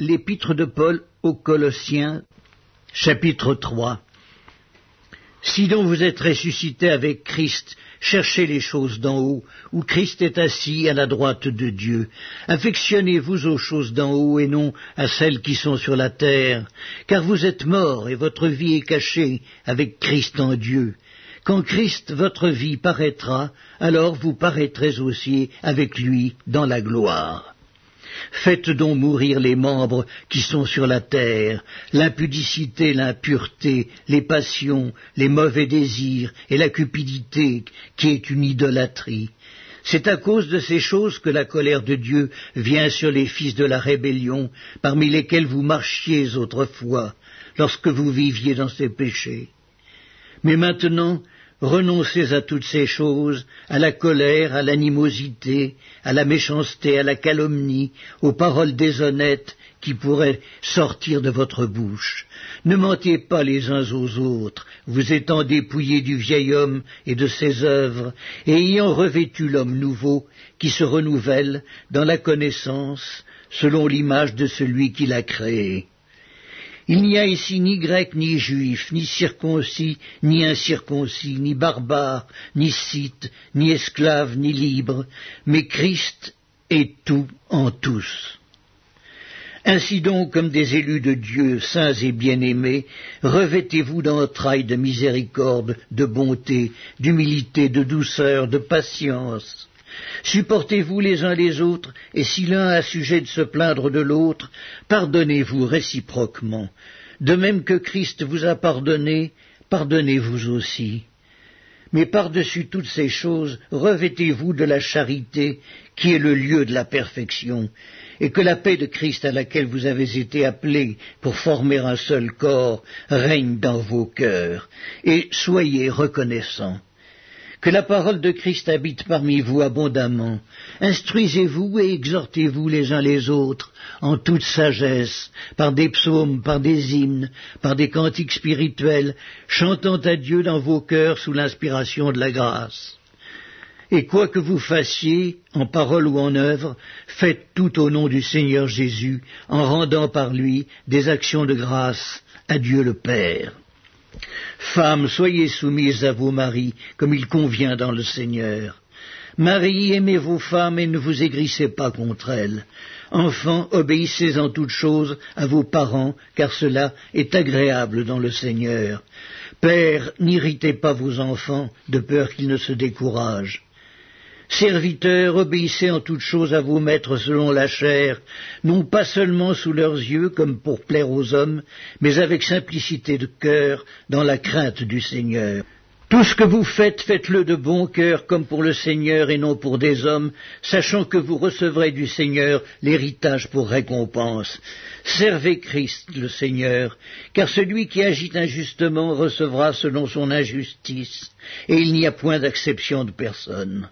L'épître de Paul aux Colossiens, chapitre 3. Si donc vous êtes ressuscité avec Christ, cherchez les choses d'en haut, où Christ est assis à la droite de Dieu. Affectionnez-vous aux choses d'en haut et non à celles qui sont sur la terre, car vous êtes morts et votre vie est cachée avec Christ en Dieu. Quand Christ, votre vie, paraîtra, alors vous paraîtrez aussi avec lui dans la gloire. Faites donc mourir les membres qui sont sur la terre, l'impudicité, l'impureté, les passions, les mauvais désirs et la cupidité qui est une idolâtrie. C'est à cause de ces choses que la colère de Dieu vient sur les fils de la rébellion, parmi lesquels vous marchiez autrefois, lorsque vous viviez dans ces péchés. Mais maintenant, Renoncez à toutes ces choses, à la colère, à l'animosité, à la méchanceté, à la calomnie, aux paroles déshonnêtes qui pourraient sortir de votre bouche. Ne mentez pas les uns aux autres, vous étant dépouillés du vieil homme et de ses œuvres, et ayant revêtu l'homme nouveau, qui se renouvelle dans la connaissance, selon l'image de celui qui l'a créé. Il n'y a ici ni grec ni juif, ni circoncis, ni incirconcis, ni barbare, ni scythe, ni esclave, ni libre, mais Christ est tout en tous. Ainsi donc, comme des élus de Dieu, saints et bien-aimés, revêtez-vous d'entrailles de miséricorde, de bonté, d'humilité, de douceur, de patience, Supportez-vous les uns les autres, et si l'un a sujet de se plaindre de l'autre, pardonnez-vous réciproquement. De même que Christ vous a pardonné, pardonnez-vous aussi. Mais par-dessus toutes ces choses, revêtez-vous de la charité, qui est le lieu de la perfection, et que la paix de Christ à laquelle vous avez été appelés pour former un seul corps règne dans vos cœurs, et soyez reconnaissants. Que la parole de Christ habite parmi vous abondamment. Instruisez-vous et exhortez-vous les uns les autres en toute sagesse, par des psaumes, par des hymnes, par des cantiques spirituels, chantant à Dieu dans vos cœurs sous l'inspiration de la grâce. Et quoi que vous fassiez, en parole ou en œuvre, faites tout au nom du Seigneur Jésus, en rendant par lui des actions de grâce à Dieu le Père. Femmes, soyez soumises à vos maris, comme il convient dans le Seigneur. Marie, aimez vos femmes et ne vous aigrissez pas contre elles. Enfants, obéissez en toutes choses à vos parents, car cela est agréable dans le Seigneur. Père, n'irritez pas vos enfants, de peur qu'ils ne se découragent. Serviteurs, obéissez en toutes choses à vos maîtres selon la chair, non pas seulement sous leurs yeux comme pour plaire aux hommes, mais avec simplicité de cœur, dans la crainte du Seigneur. Tout ce que vous faites, faites-le de bon cœur comme pour le Seigneur et non pour des hommes, sachant que vous recevrez du Seigneur l'héritage pour récompense. Servez Christ le Seigneur, car celui qui agit injustement recevra selon son injustice, et il n'y a point d'acception de personne.